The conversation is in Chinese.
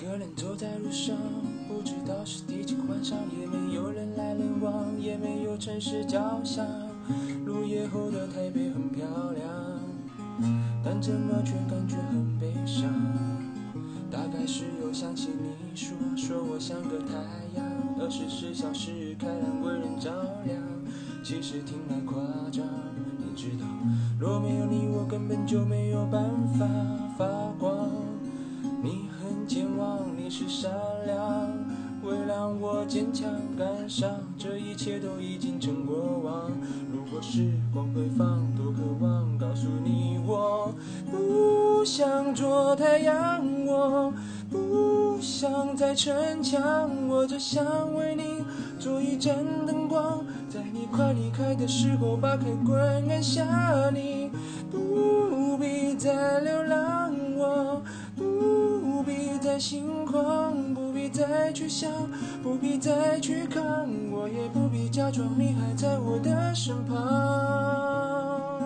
一个人走在路上，不知道是第几晚上，也没有人来人往，也没有城市交响。入夜后的台北很漂亮，但怎么却感觉很悲伤？大概是又想起你说，说我像个太阳，二十四小时开朗，为人照亮。其实听来夸张，你知道，若没有你，我根本就没有办法发光。是善良，为让我坚强感伤，这一切都已经成过往。如果时光回放，多渴望告诉你，我不想做太阳，我不想再逞强，我只想为你做一盏灯光，在你快离开的时候，把开关按下，你不必再流浪，心慌，不必再去想，不必再去看，我也不必假装你还在我的身旁。